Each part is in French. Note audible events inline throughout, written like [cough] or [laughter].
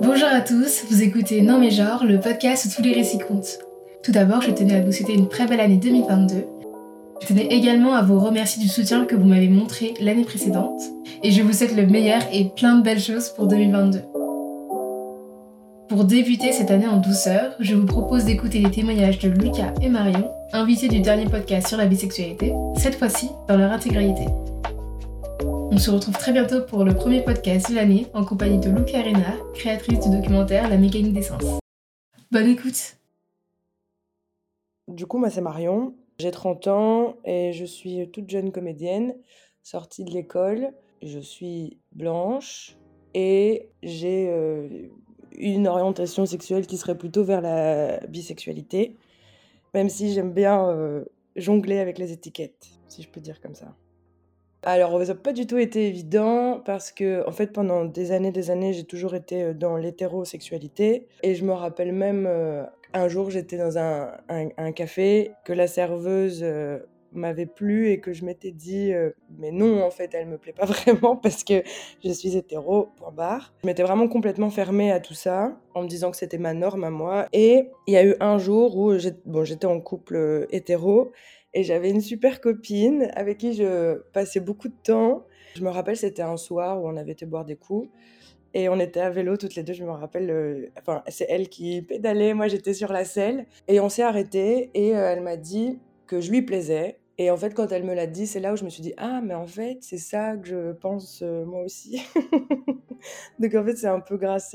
Bonjour à tous, vous écoutez Non mais genre, le podcast où tous les récits comptent. Tout d'abord, je tenais à vous souhaiter une très belle année 2022. Je tenais également à vous remercier du soutien que vous m'avez montré l'année précédente. Et je vous souhaite le meilleur et plein de belles choses pour 2022. Pour débuter cette année en douceur, je vous propose d'écouter les témoignages de Lucas et Marion, invités du dernier podcast sur la bisexualité, cette fois-ci dans leur intégralité. On se retrouve très bientôt pour le premier podcast de l'année en compagnie de Luca Arena, créatrice du documentaire La mécanique des sens. Bonne écoute Du coup, moi c'est Marion, j'ai 30 ans et je suis toute jeune comédienne, sortie de l'école. Je suis blanche et j'ai euh, une orientation sexuelle qui serait plutôt vers la bisexualité, même si j'aime bien euh, jongler avec les étiquettes, si je peux dire comme ça. Alors, ça n'a pas du tout été évident parce que, en fait, pendant des années, des années, j'ai toujours été euh, dans l'hétérosexualité. Et je me rappelle même, euh, un jour, j'étais dans un, café, que la serveuse euh, m'avait plu et que je m'étais dit, mais non, en fait, elle me plaît pas [laughs] vraiment parce que je suis hétéro, point barre. Je m'étais vraiment complètement fermée à tout ça en me disant que c'était ma norme à moi. Et il y a eu un jour où j'étais en couple hétéro et j'avais une super copine avec qui je passais beaucoup de temps. Je me rappelle, c'était un soir où on avait été boire des coups. Et on était à vélo toutes les deux, je me rappelle. Euh, enfin, c'est elle qui pédalait, moi j'étais sur la selle. Et on s'est arrêté et euh, elle m'a dit que je lui plaisais. Et en fait, quand elle me l'a dit, c'est là où je me suis dit Ah, mais en fait, c'est ça que je pense euh, moi aussi. [laughs] Donc en fait, c'est un peu grâce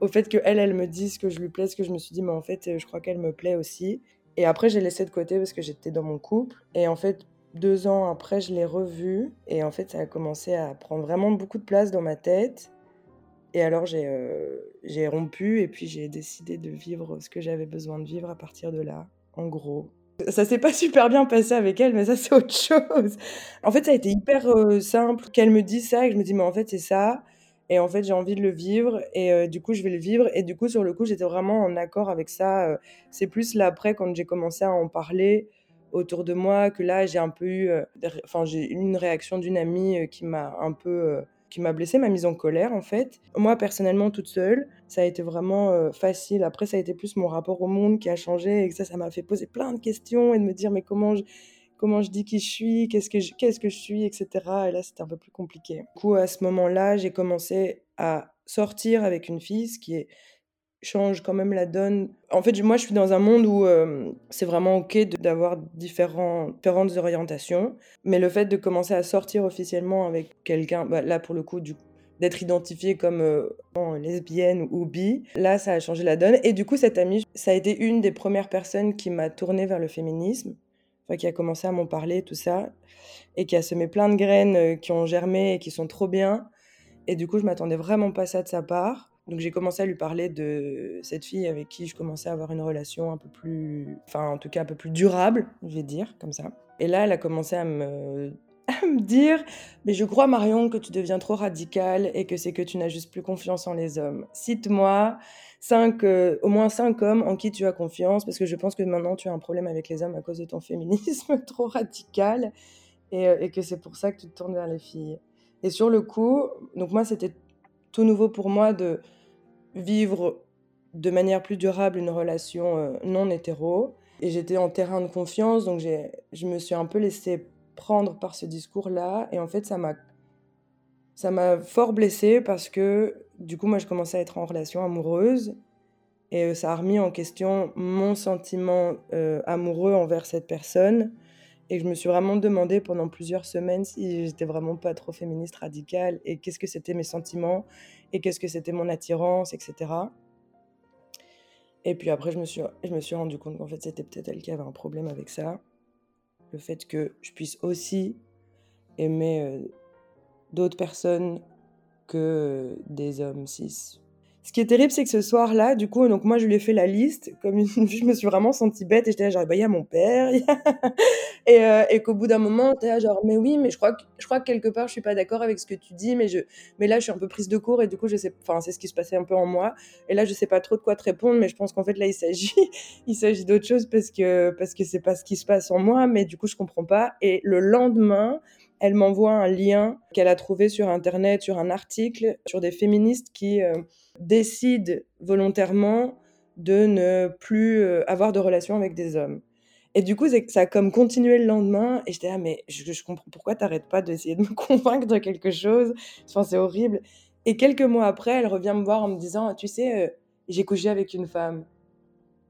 au fait que elle, elle me dise que je lui plaise que je me suis dit Mais en fait, je crois qu'elle me plaît aussi. Et après, j'ai laissé de côté parce que j'étais dans mon couple. Et en fait, deux ans après, je l'ai revu. Et en fait, ça a commencé à prendre vraiment beaucoup de place dans ma tête. Et alors, j'ai euh, rompu et puis j'ai décidé de vivre ce que j'avais besoin de vivre à partir de là, en gros. Ça s'est pas [laughs] super bien passé avec elle, mais ça, c'est autre chose. En fait, ça a été hyper euh, simple qu'elle me dise ça et que je me dis, mais en fait, c'est ça. Et en fait, j'ai envie de le vivre et euh, du coup, je vais le vivre. Et du coup, sur le coup, j'étais vraiment en accord avec ça. Euh. c'est plus là après, quand j'ai commencé à en parler autour de moi, que là, j'ai un peu eu, euh, enfin, j'ai eu une réaction d'une amie qui m'a un peu, qui m'a blessée, m'a mise en colère en fait. Moi, personnellement, toute seule, ça a été vraiment facile. Après, ça a été plus mon rapport au monde qui a changé et ça, ça m'a fait poser plein de questions et de me dire, mais comment je comment je dis qui je suis, qu'est-ce que je, que je suis, etc. Et là, c'était un peu plus compliqué. Du coup, à ce moment-là, j'ai commencé à sortir avec une fille, ce qui change quand même la donne. En fait, moi, je suis dans un monde où c'est vraiment OK d'avoir différentes orientations, mais le fait de commencer à sortir officiellement avec quelqu'un, bah, là, pour le coup, d'être identifiée comme lesbienne ou bi, là, ça a changé la donne. Et du coup, cette amie, ça a été une des premières personnes qui m'a tournée vers le féminisme qui a commencé à m'en parler, tout ça, et qui a semé plein de graines euh, qui ont germé et qui sont trop bien. Et du coup, je m'attendais vraiment pas ça de sa part. Donc j'ai commencé à lui parler de cette fille avec qui je commençais à avoir une relation un peu plus, enfin en tout cas un peu plus durable, je vais dire comme ça. Et là, elle a commencé à me, [laughs] me dire, mais je crois Marion que tu deviens trop radicale et que c'est que tu n'as juste plus confiance en les hommes. Cite-moi cinq, euh, au moins cinq hommes en qui tu as confiance, parce que je pense que maintenant tu as un problème avec les hommes à cause de ton [laughs] féminisme trop radical, et, euh, et que c'est pour ça que tu te tournes vers les filles. Et sur le coup, donc moi c'était tout nouveau pour moi de vivre de manière plus durable une relation euh, non hétéro. Et j'étais en terrain de confiance, donc je me suis un peu laissée prendre par ce discours-là. Et en fait, ça m'a ça m'a fort blessée parce que du coup, moi, je commençais à être en relation amoureuse et euh, ça a remis en question mon sentiment euh, amoureux envers cette personne. Et je me suis vraiment demandé pendant plusieurs semaines si j'étais vraiment pas trop féministe radicale et qu'est-ce que c'était mes sentiments et qu'est-ce que c'était mon attirance, etc. Et puis après, je me suis, je me suis rendu compte qu'en fait, c'était peut-être elle qui avait un problème avec ça. Le fait que je puisse aussi aimer euh, d'autres personnes que des hommes cis. Ce qui est terrible, c'est que ce soir-là, du coup, donc moi, je lui ai fait la liste. Comme [laughs] je me suis vraiment sentie bête et j'étais là, genre, bah, il y a mon père. [laughs] et, euh, et qu'au bout d'un moment, t'es là, genre, mais oui, mais je crois que, je crois que quelque part, je suis pas d'accord avec ce que tu dis, mais, je... mais là, je suis un peu prise de court et du coup, je sais, enfin, c'est ce qui se passait un peu en moi. Et là, je sais pas trop de quoi te répondre, mais je pense qu'en fait, là, il s'agit, [laughs] il s'agit d'autre chose parce que, parce que c'est pas ce qui se passe en moi, mais du coup, je comprends pas. Et le lendemain, elle m'envoie un lien qu'elle a trouvé sur Internet, sur un article, sur des féministes qui euh, décident volontairement de ne plus euh, avoir de relations avec des hommes. Et du coup, ça a comme continué le lendemain. Et j'étais là, mais je, comprends pourquoi t'arrêtes pas d'essayer de me [laughs] convaincre de quelque chose? Enfin, c'est horrible. Et quelques mois après, elle revient me voir en me disant, tu sais, euh, j'ai couché avec une femme.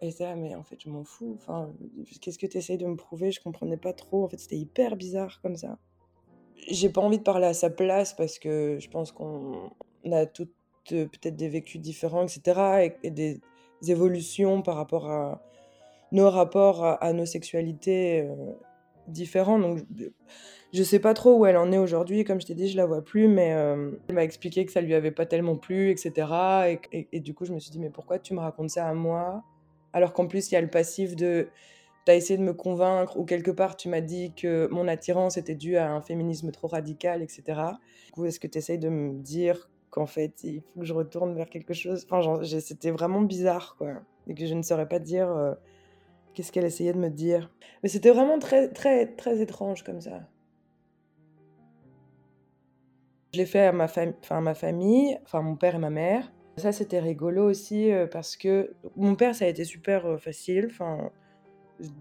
Et là, mais en fait, je m'en fous. Enfin, qu'est-ce que tu essayes de me prouver? Je comprenais pas trop. En fait, c'était hyper bizarre comme ça. J'ai pas envie de parler à sa place parce que je pense qu'on a toutes euh, peut-être des vécus différents, etc. Et, des évolutions par rapport à nos rapports à, nos sexualités euh, différents. Donc, je, sais pas trop où elle en est aujourd'hui. Comme je t'ai dit, je la vois plus, mais euh, elle m'a expliqué que ça lui avait pas tellement plu, etc. Et, du coup, je me suis dit, mais pourquoi tu me racontes ça à moi? Alors qu'en plus, il y a le passif de tu as essayé de me convaincre, ou quelque part tu m'as dit que mon attirance était due à un féminisme trop radical, etc. Du coup, est-ce que tu essayes de me dire qu'en fait, il faut que je retourne vers quelque chose? Enfin, c'était vraiment bizarre, quoi. Et que je ne saurais pas dire euh, qu'est-ce qu'elle essayait de me dire. Mais c'était vraiment très, très, très étrange comme ça. Je l'ai fait à ma, enfin, ma famille, enfin mon père et ma mère. Ça, c'était rigolo aussi euh, parce que mon père, ça a été super euh, facile. Enfin,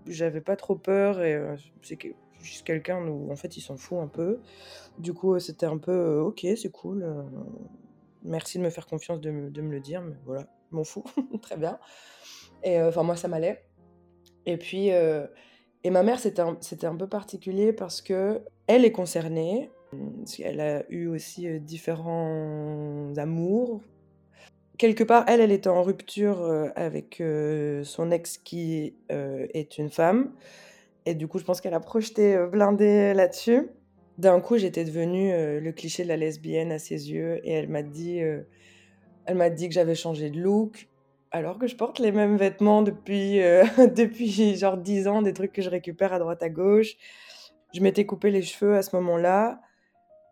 j'avais pas trop peur et c'est juste quelqu'un où en fait il s'en fout un peu. Du coup, c'était un peu ok, c'est cool. merci de me faire confiance de me, de me le dire, mais voilà, m'en fous, [laughs] très bien. Et enfin, moi, ça m'allait. Et puis, et ma mère, c'était un, un peu particulier parce que elle est concernée. Elle a eu aussi différents amours, quelque part, elle, elle était en rupture euh, avec euh, son ex qui euh, est une femme. Et du coup, je pense qu'elle a projeté blindé là-dessus. D'un coup, j'étais devenue le cliché de la lesbienne à ses yeux. Et elle m'a dit, elle m'a dit que j'avais changé de look. Alors que je porte les mêmes vêtements depuis, [laughs] depuis genre 10 ans, des trucs que je récupère à droite à gauche. Je m'étais coupé les cheveux à ce moment-là.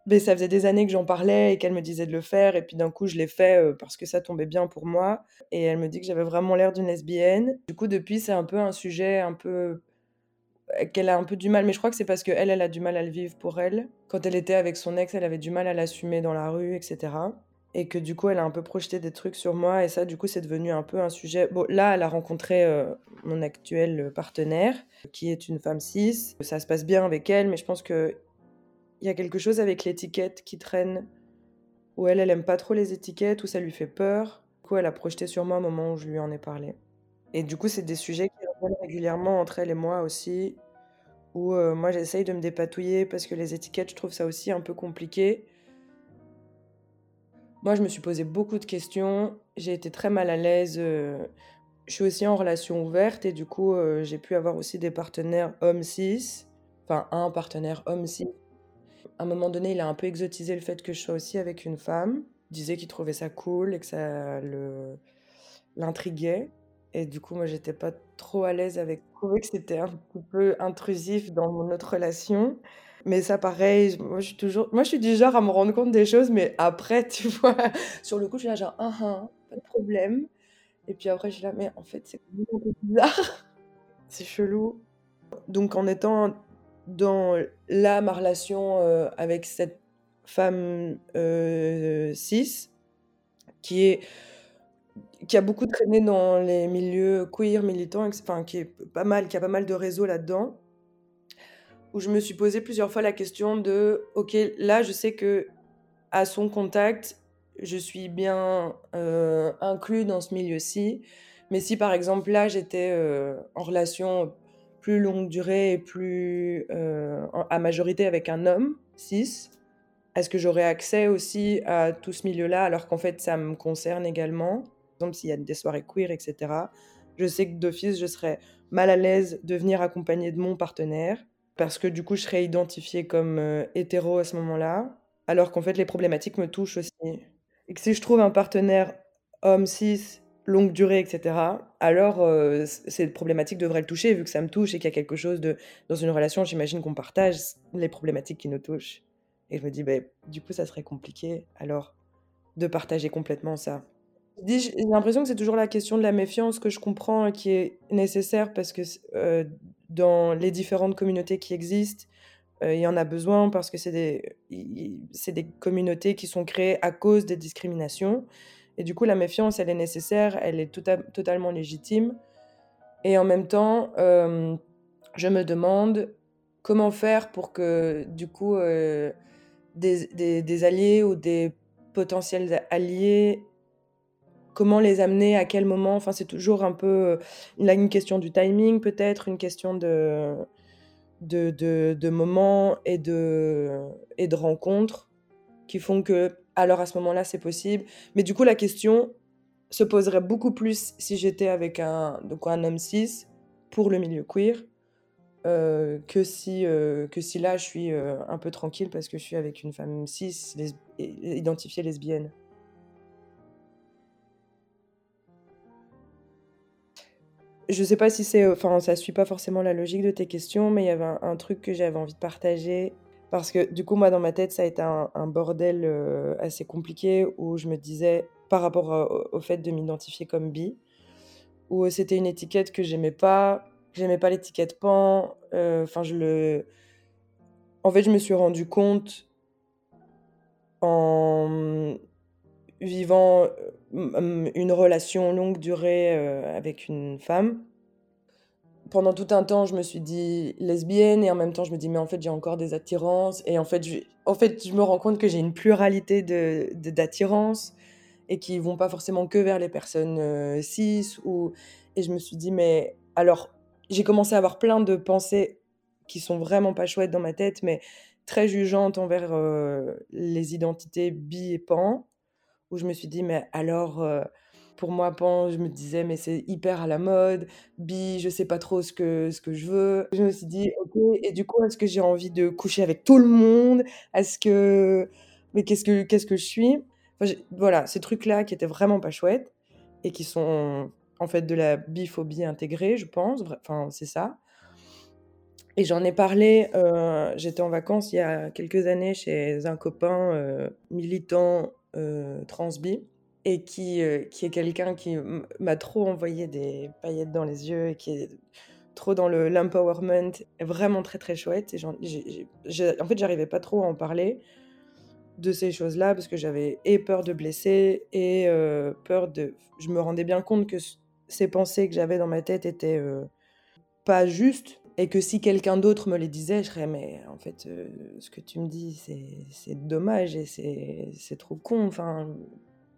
Mais ça faisait des années que j'en parlais et qu'elle me disait de le faire. Et puis d'un coup, je l'ai fait euh, parce que ça tombait bien pour moi. Et elle me dit que j'avais vraiment l'air d'une lesbienne. Du coup, depuis, c'est un peu un sujet un peu euh, qu'elle a un peu du mal, mais je crois que c'est parce qu'elle, elle a du mal à le vivre pour elle. Quand elle était avec son ex, elle avait du mal à l'assumer dans la rue, etc. Et que du coup, elle a un peu projeté des trucs sur moi, et ça, du coup, c'est devenu un peu un sujet. Bon, là, elle a rencontré euh, mon actuel partenaire, qui est une femme cis. Ça se passe bien avec elle, mais je pense que il y a quelque chose avec l'étiquette qui traîne, où elle, elle aime pas trop les étiquettes, où ça lui fait peur. Du coup, elle a projeté sur moi au moment où je lui en ai parlé. Et du coup, c'est des sujets qui reviennent régulièrement entre elle et moi aussi, où euh, moi j'essaye de me dépatouiller parce que les étiquettes, je trouve ça aussi un peu compliqué. Moi, je me suis posé beaucoup de questions, j'ai été très mal à l'aise. Euh, je suis aussi en relation ouverte et du coup, euh, j'ai pu avoir aussi des partenaires hommes cis, enfin un partenaire homme cis à un moment donné, il a un peu exotisé le fait que je sois aussi avec une femme. Il disait qu'il trouvait ça cool et que ça l'intriguait. Et du coup, moi, j'étais pas trop à l'aise avec. Je trouvais que c'était un petit peu intrusif dans notre relation. Mais ça, pareil, moi, je suis toujours. Moi, je suis du genre à me rendre compte des choses, mais après, [laughs] tu vois, sur le coup, je suis là, genre, ah, ah, pas de problème. Et puis après, je suis là, mais en fait, c'est bizarre. [laughs] c'est chelou. Donc, en étant dans là, ma relation euh, avec cette femme euh, cis, qui, est, qui a beaucoup traîné dans les milieux queer, militants, enfin, qui, est pas mal, qui a pas mal de réseaux là-dedans, où je me suis posé plusieurs fois la question de, ok, là, je sais que à son contact, je suis bien euh, inclus dans ce milieu-ci, mais si par exemple là, j'étais en relation plus longue durée et plus euh, à majorité avec un homme, 6 Est-ce que j'aurais accès aussi à tout ce milieu-là alors qu'en fait ça me concerne également? Par exemple, s'il y a des soirées queer, etc. Je sais que d'office, je serais mal à l'aise de venir accompagner de mon partenaire parce que du coup, je serais identifiée comme euh, hétéro à ce moment-là, alors qu'en fait, les problématiques me touchent aussi. Et que si je trouve un partenaire homme cis longue durée, etc., alors euh, ces problématiques devraient le toucher, vu que ça me touche et qu'il y a quelque chose de... Dans une relation, j'imagine qu'on partage les problématiques qui nous touchent. Et je me dis, ben, du coup, ça serait compliqué, alors, de partager complètement ça. J'ai l'impression que c'est toujours la question de la méfiance que je comprends et qui est nécessaire parce que euh, dans les différentes communautés qui existent, il y en a besoin parce que c'est des, communautés qui sont créées à cause des discriminations. Et du coup, la méfiance, elle est nécessaire, elle est totalement légitime. Et en même temps, je me demande comment faire pour que, du coup, des, des, alliés ou des potentiels alliés, comment les amener, à quel moment Enfin, c'est toujours un peu une question du timing, peut-être, une question de, de, de, moments et de, et de rencontres qui font que, alors à ce moment-là, c'est possible. Mais du coup, la question se poserait beaucoup plus si j'étais avec un, donc un homme cis pour le milieu queer euh, que, si, euh, que si là je suis euh, un peu tranquille parce que je suis avec une femme cis identifiée lesbienne. Je sais pas si c'est. Enfin, ça suit pas forcément la logique de tes questions, mais il y avait un, truc que j'avais envie de partager. Parce que du coup, moi, dans ma tête, ça a été un, bordel assez compliqué où je me disais, par rapport au fait de m'identifier comme bi, où c'était une étiquette que j'aimais pas, j'aimais pas l'étiquette pan. Euh, enfin, je le. En fait, je me suis rendu compte en vivant euh, une relation longue durée euh, avec une femme. Pendant tout un temps, je me suis dit lesbienne et en même temps, je me dis mais en fait, j'ai encore des attirances et en fait, je, en fait, je me rends compte que j'ai une pluralité de d'attirances et qui vont pas forcément que vers les personnes cis ou et je me suis dit mais alors j'ai commencé à avoir plein de pensées qui sont vraiment pas chouettes dans ma tête, mais très jugeantes envers euh, les identités bi et pan, où je me suis dit, mais alors, euh, pour moi, pan, je me disais, mais c'est hyper à la mode, bi, je sais pas trop ce que, ce que je veux. Je me suis dit, ok, et du coup, est-ce que j'ai envie de coucher avec tout le monde? Est-ce que. Mais qu'est-ce que, qu'est-ce que je suis? Voilà, ces trucs-là qui étaient vraiment pas chouettes et qui sont en fait de la biphobie intégrée, je pense. Enfin, c'est ça. Et j'en ai parlé, euh, j'étais en vacances il y a quelques années chez un copain euh, militant transbi et qui, qui est quelqu'un qui m'a trop envoyé des paillettes dans les yeux et qui est trop dans l'empowerment, vraiment très très chouette. Et en fait, j'arrivais pas trop à en parler de ces choses-là parce que j'avais et peur de blesser et peur de... Je me rendais bien compte que ces pensées que j'avais dans ma tête étaient euh, pas justes et que si quelqu'un d'autre me les disait, je serais mais en fait euh, ce que tu me dis c'est dommage et c'est trop con, enfin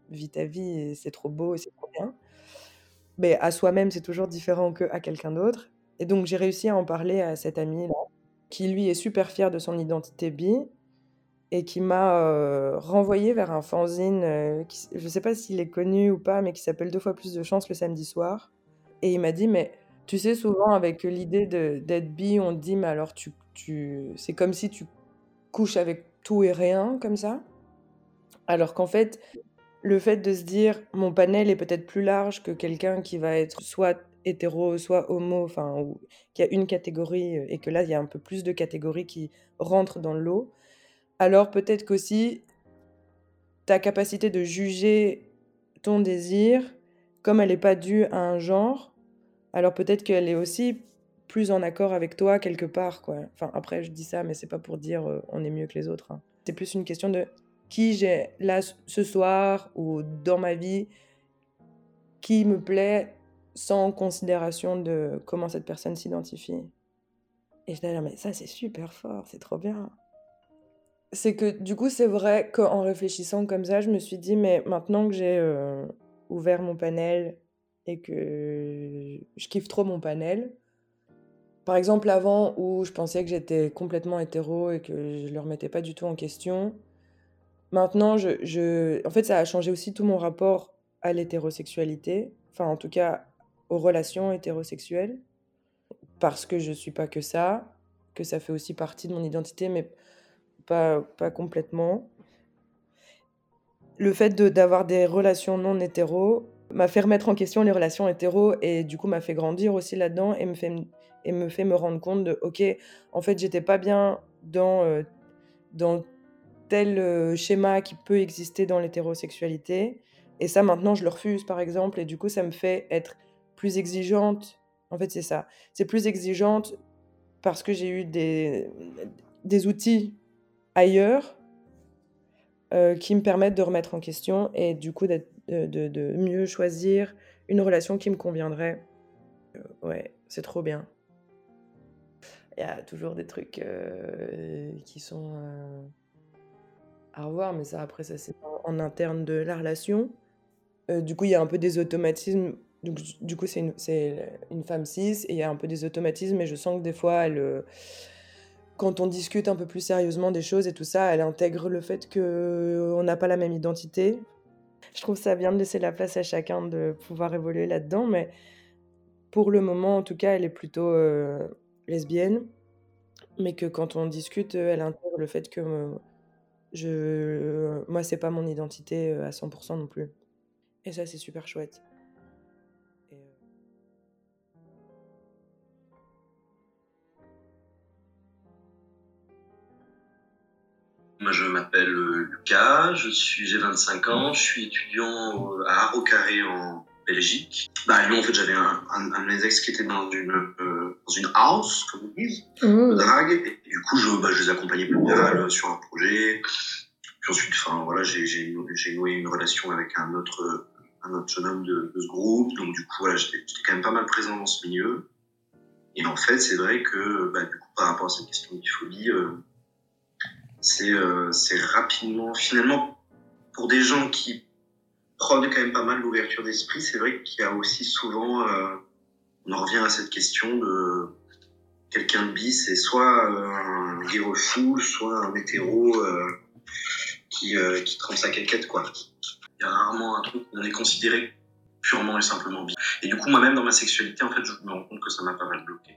vis ta vie c'est trop beau et c'est trop bien. Mais à soi-même c'est toujours différent que à quelqu'un d'autre. Et donc j'ai réussi à en parler à cet ami là qui lui est super fier de son identité bi et qui m'a euh, renvoyé vers un fanzine, euh, je ne sais pas s'il est connu ou pas, mais qui s'appelle Deux fois plus de chance le samedi soir. Et il m'a dit, mais tu sais, souvent avec l'idée d'être bi, on dit, mais alors tu, tu... c'est comme si tu couches avec tout et rien, comme ça. Alors qu'en fait, le fait de se dire, mon panel est peut-être plus large que quelqu'un qui va être soit hétéro, soit homo, enfin, ou qui a une catégorie, et que là, il y a un peu plus de catégories qui rentrent dans le lot alors peut-être qu'aussi ta capacité de juger ton désir, comme elle n'est pas due à un genre, alors peut-être qu'elle est aussi plus en accord avec toi quelque part. Quoi. Enfin, après, je dis ça, mais c'est pas pour dire euh, on est mieux que les autres. Hein. C'est plus une question de qui j'ai là ce soir ou dans ma vie qui me plaît sans considération de comment cette personne s'identifie. Et je dis, mais ça c'est super fort, c'est trop bien c'est que du coup, c'est vrai qu'en réfléchissant comme ça, je me suis dit, mais maintenant que j'ai euh, ouvert mon panel et que je kiffe trop mon panel, par exemple, avant où je pensais que j'étais complètement hétéro et que je ne le remettais pas du tout en question, maintenant, je, en fait, ça a changé aussi tout mon rapport à l'hétérosexualité, enfin, en tout cas, aux relations hétérosexuelles, parce que je ne suis pas que ça, que ça fait aussi partie de mon identité, mais pas, pas complètement. Le fait d'avoir des relations non hétéro m'a fait remettre en question les relations hétéro et du coup m'a fait grandir aussi là-dedans et me fait et me fait me rendre compte de ok en fait j'étais pas bien dans euh, dans tel euh, schéma qui peut exister dans l'hétérosexualité et ça maintenant je le refuse par exemple et du coup ça me fait être plus exigeante. En fait c'est ça. C'est plus exigeante parce que j'ai eu des des outils ailleurs euh, qui me permettent de remettre en question et du coup de, mieux choisir une relation qui me conviendrait. Euh, ouais, c'est trop bien. Il y a toujours des trucs euh, qui sont à revoir, mais ça après ça c'est en interne de la relation. du coup, il y a un peu des automatismes. Donc, du coup, c'est une, une, femme cis et il y a un peu des automatismes, et je sens que des fois, elle, quand on discute un peu plus sérieusement des choses et tout ça, elle intègre le fait qu'on n'a pas la même identité. Je trouve ça bien de laisser la place à chacun de pouvoir évoluer là-dedans, mais pour le moment, en tout cas, elle est plutôt euh, lesbienne, mais que quand on discute, elle intègre le fait que euh, je, moi, c'est pas mon identité euh, à 100% non plus. Et ça, c'est super chouette. Moi, je m'appelle euh, Lucas, je suis, j'ai 25 ans, je suis étudiant euh, à Arrocarré en Belgique. Bah, nous, en fait, j'avais un, un, un, de mes ex qui était dans une, euh, dans une house, comme on dit, mmh. de drague. Et du coup, je, bah, je les accompagnais plus mal sur un projet. Puis ensuite, enfin, voilà, j'ai, noué une relation avec un autre, un autre jeune homme de, de ce groupe. Donc, du coup, voilà, j'étais, quand même pas mal présent dans ce milieu. Et en fait, c'est vrai que, bah, du coup, par rapport à cette question de biphobie, euh, euh, c'est rapidement, finalement, pour des gens qui prônent quand même pas mal l'ouverture d'esprit, c'est vrai qu'il y a aussi souvent, euh, on en revient à cette question de quelqu'un de bis, c'est soit euh, un gay fou, soit un hétéro qui, qui trempe sa quéquette, quoi. Il y a rarement un truc où on est considéré purement et simplement bi. Et du coup, moi-même, dans ma sexualité, en fait, je me rends compte que ça m'a pas mal bloqué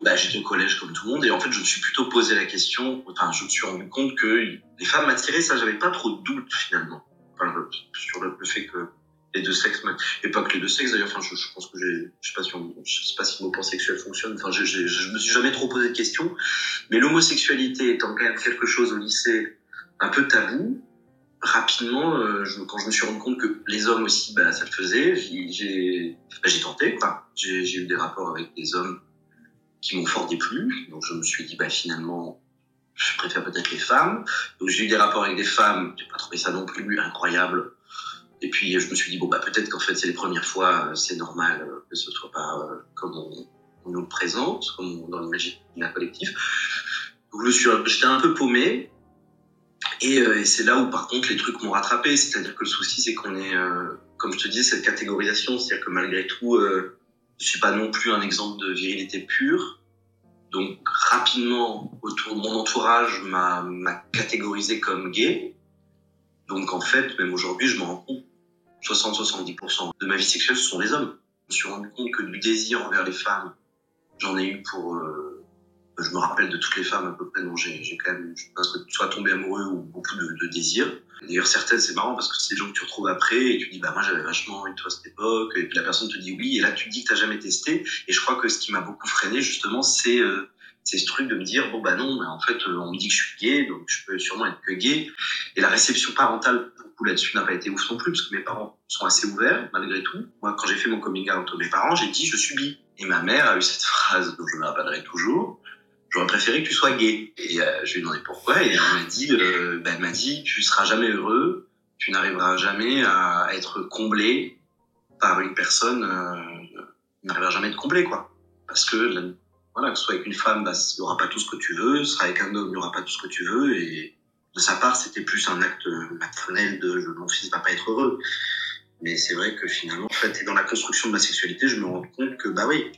bah, j'étais au collège comme tout le monde et en fait je me suis plutôt posé la question, enfin je me suis rendu compte que les femmes m'attiraient, ça j'avais pas trop de doute finalement enfin, sur le, fait que les deux sexes, et pas que les deux sexes d'ailleurs, enfin je, pense que j'ai, je sais pas si je sais pas si mon point sexuel fonctionne, enfin je, je, je me suis jamais trop posé de questions, mais l'homosexualité étant quand même quelque chose au lycée un peu tabou, rapidement, euh, quand je me suis rendu compte que les hommes aussi, bah, ça le faisait, j'ai, bah, j'ai tenté, quoi. J'ai eu des rapports avec des hommes qui m'ont fort déplu. Donc je me suis dit, bah finalement, je préfère peut-être les femmes. Donc j'ai eu des rapports avec des femmes, j'ai pas trouvé ça non plus incroyable. Et puis je me suis dit, bon, bah peut-être qu'en fait c'est les premières fois, c'est normal que ce soit pas euh, comme on, nous le présente, comme dans l'imaginaire collectif. Donc j'étais un peu paumé. Et, euh, c'est là où par contre les trucs m'ont rattrapé. C'est-à-dire que le souci c'est qu'on est, euh, comme je te dis, cette catégorisation. C'est-à-dire que malgré tout, je suis pas non plus un exemple de virilité pure. Donc rapidement, autour de mon entourage m'a catégorisé comme gay. Donc en fait, même aujourd'hui, je me rends compte, 60-70% de ma vie sexuelle, ce sont les hommes. Je me suis rendu compte que du désir envers les femmes, j'en ai eu pour... Euh, je me rappelle de toutes les femmes à peu près dont j'ai quand même je pense, soit tombé amoureux ou beaucoup de, de désir. D'ailleurs, certaines, c'est marrant parce que c'est des gens que tu retrouves après et tu dis, bah, moi, j'avais vachement de toi à cette époque. Et puis la personne te dit oui. Et là, tu te dis que t'as jamais testé. Et je crois que ce qui m'a beaucoup freiné, justement, c'est, euh, c'est ce truc de me dire, bon, bah non, mais en fait, euh, on me dit que je suis gay, donc je peux sûrement être que gay. Et la réception parentale, beaucoup là-dessus, n'a pas été ouf non plus parce que mes parents sont assez ouverts, malgré tout. Moi, quand j'ai fait mon coming out à mes parents, j'ai dit, je suis bi. Et ma mère a eu cette [laughs] phrase dont je me rappellerai toujours j'aurais préféré que tu sois gay. Et euh, je lui ai demandé pourquoi, et elle m'a dit, euh, ben, elle m'a dit, tu seras jamais heureux, tu n'arriveras jamais à être comblé par une personne, euh, n'arrivera jamais à être comblé, quoi. Parce que, voilà, que ce soit avec une femme, bah, il n'y aura pas tout ce que tu veux, ce sera avec un homme, il n'y aura pas tout ce que tu veux, et de sa part, c'était plus un acte maternel de mon fils va pas être heureux. Mais c'est vrai que finalement, en fait, dans la construction de ma sexualité, je me rends compte que, bah oui,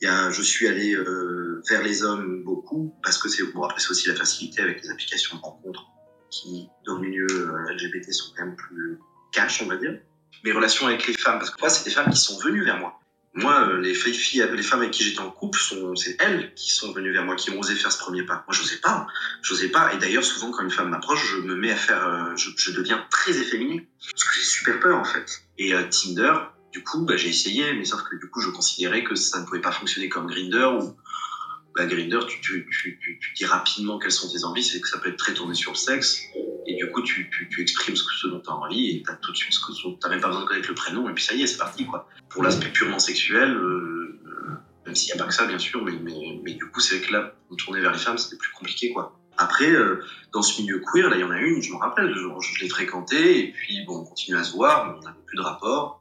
il y a, je suis allé euh, vers les hommes beaucoup parce que c'est bon après c'est aussi la facilité avec les applications de rencontres qui dans le milieu euh, LGBT sont quand même plus cash on va dire. Mes relations avec les femmes parce que moi c'est des femmes qui sont venues vers moi. Moi euh, les filles les femmes avec qui j'étais en couple sont c'est elles qui sont venues vers moi qui ont osé faire ce premier pas. Moi j'osais pas, j'osais pas et d'ailleurs souvent quand une femme m'approche je me mets à faire je, je deviens très efféminé parce que j'ai super peur en fait. Et Tinder du coup, bah, j'ai essayé, mais sauf que du coup, je considérais que ça ne pouvait pas fonctionner comme Grinder où bah, Grinder, tu, tu, tu, tu, dis rapidement quelles sont tes envies, c'est que ça peut être très tourné sur le sexe, et du coup, tu, exprimes ce, que, ce dont tu as envie, et tu as tout de suite ce que tu n'as même pas besoin de connaître le prénom, et puis ça y est, c'est parti. quoi. Pour l'aspect purement sexuel, euh, même s'il n'y a pas que ça, bien sûr, mais, mais, mais du coup, c'est vrai que là, me tourner vers les femmes, c'était plus compliqué, quoi. Après, euh, dans ce milieu queer, là, il y en a une, je me rappelle, je, je l'ai fréquentée, et puis, bon, on continue à se voir, mais on n'avait plus de rapport.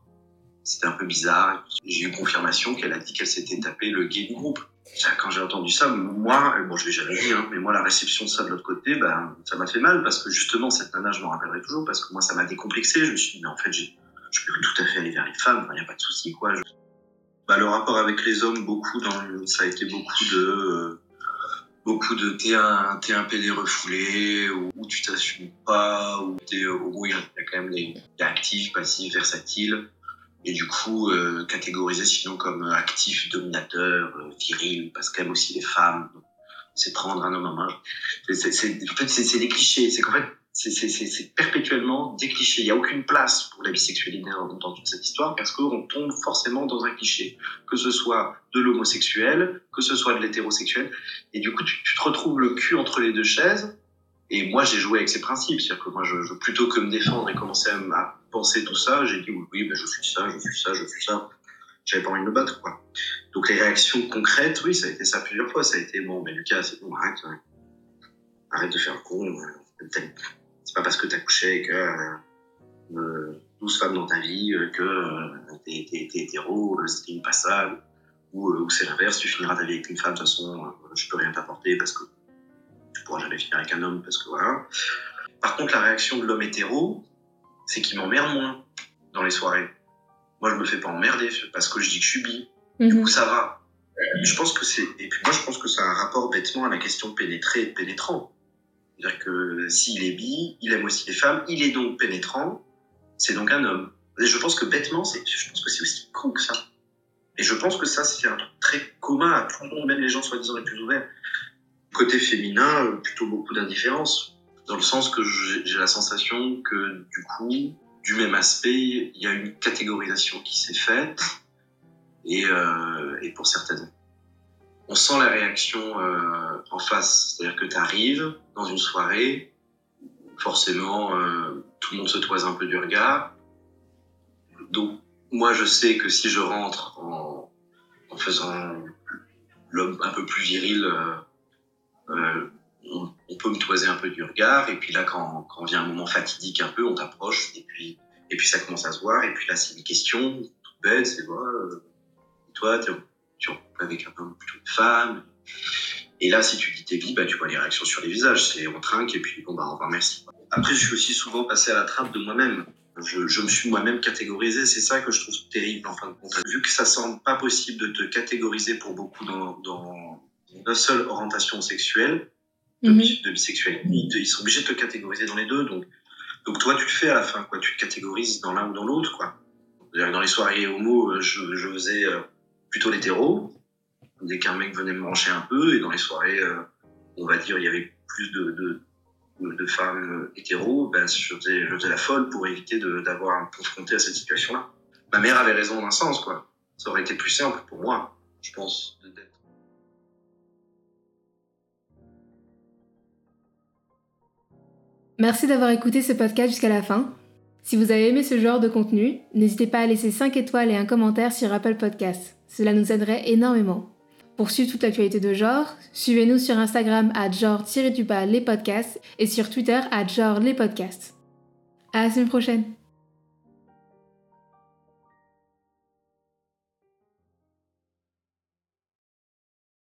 C'était un peu bizarre. J'ai eu confirmation qu'elle a dit qu'elle s'était tapé le gay du groupe. Quand j'ai entendu ça, moi, bon, je l'ai jamais dit, hein, mais moi, la réception de ça de l'autre côté, ben, ça m'a fait mal parce que justement, cette nana, je m'en rappellerai toujours parce que moi, ça m'a décomplexé. Je me suis dit, mais en fait, je peux tout à fait aller vers les femmes, il n'y a pas de souci, quoi. Bah, le rapport avec les hommes, beaucoup dans, ça a été beaucoup de, beaucoup de t'es un, PD refoulé, ou, tu t'assumes pas, ou t'es, euh, il y a quand même des, actifs, passifs, versatiles et du coup euh, catégorisé sinon comme actif, dominateur, euh, viril, parce qu'elle aussi les femmes. C'est prendre un homme en main. C'est, en fait, c'est, des clichés. C'est qu'en fait, c'est, perpétuellement des clichés. Il n'y a aucune place pour la bisexualité dans toute cette histoire parce qu'on tombe forcément dans un cliché. Que ce soit de l'homosexuel, que ce soit de l'hétérosexuel. Et du coup, tu, te retrouves le cul entre les deux chaises et moi, j'ai joué avec ces principes. C'est-à-dire que moi, je, plutôt que me défendre et commencer à, tout ça, j'ai dit oui, ben, je suis ça, je suis ça, je suis ça. J'avais pas envie de me battre, quoi. Donc, les réactions concrètes, oui, ça a été ça plusieurs fois. Ça a été bon, mais Lucas, c'est bon, arrête. Arrête de faire le con. C'est pas parce que t'as couché avec euh, 12 femmes dans ta vie euh, que euh, t'es hétéro, euh, c'est pas ça. Ou, ou c'est l'inverse, tu finiras ta vie avec une femme, de toute façon, je peux rien t'apporter parce que tu pourras jamais finir avec un homme parce que voilà. Par contre, la réaction de l'homme hétéro, c'est qu'il m'emmerde moins dans les soirées. Moi, je me fais pas emmerder parce que je dis que je suis bi. Du mhm. coup, ça va. Je pense que c'est, et puis moi, je pense que ça a un rapport bêtement à la question de pénétrer et pénétrant. C'est-à-dire que s'il est bi, il aime aussi les femmes, il est donc pénétrant, c'est donc un homme. Et je pense que bêtement, c'est, je pense que c'est aussi con que ça. Et je pense que ça, c'est un truc très commun à tout le monde, même les gens soi-disant les plus ouverts côté féminin, euh, plutôt beaucoup d'indifférence, dans le sens que j'ai la sensation que du coup, du même aspect, il y a une catégorisation qui s'est faite, et, euh, et, pour certaines, on sent la réaction euh, en face, c'est-à-dire que tu arrives dans une soirée, forcément, euh, tout le monde se toise un peu du regard, donc moi je sais que si je rentre en, en faisant l'homme un peu plus viril, euh, euh, on, peut me toiser un peu du regard. Et puis là, quand, vient un moment fatidique un peu, on t'approche. Et puis, et puis ça commence à se voir. Et puis là, c'est une question toute bête. C'est voilà, euh, toi, tu es avec un homme plutôt une femme. Et là, si tu dis t'es vie, bah, tu vois les réactions sur les visages. C'est on trinque et puis bon, bah, au revoir, merci. Après, je suis aussi souvent passé à la trappe de moi-même. Je, je, me suis moi-même catégorisé. C'est ça que je trouve terrible en fin de compte. Vu que ça semble pas possible de te catégoriser pour beaucoup dans, dans, une seule orientation sexuelle, de, mhm. de bisexualité. Ils, sont obligés de te catégoriser dans les deux. Donc, donc toi, tu le fais à la fin, quoi. Tu te catégorises dans l'un ou dans l'autre, quoi. Dans les soirées homo, euh, je, je faisais euh, plutôt l'hétéro. Dès qu'un mec venait me brancher un peu, et dans les soirées, euh, on va dire, il y avait plus de, de, de femmes hétéros, ben, je faisais, je faisais la folle pour éviter d'avoir à me confronter à cette situation-là. Ma mère avait raison d'un sens, quoi. Ça aurait été plus simple pour moi, je pense, d'être Merci d'avoir écouté ce podcast jusqu'à la fin. Si vous avez aimé ce genre de contenu, n'hésitez pas à laisser 5 étoiles et un commentaire sur Apple Podcasts. Cela nous aiderait énormément. Pour suivre toute l'actualité de genre, suivez-nous sur Instagram à genre-les podcasts et sur Twitter à genre les podcasts. À la semaine prochaine!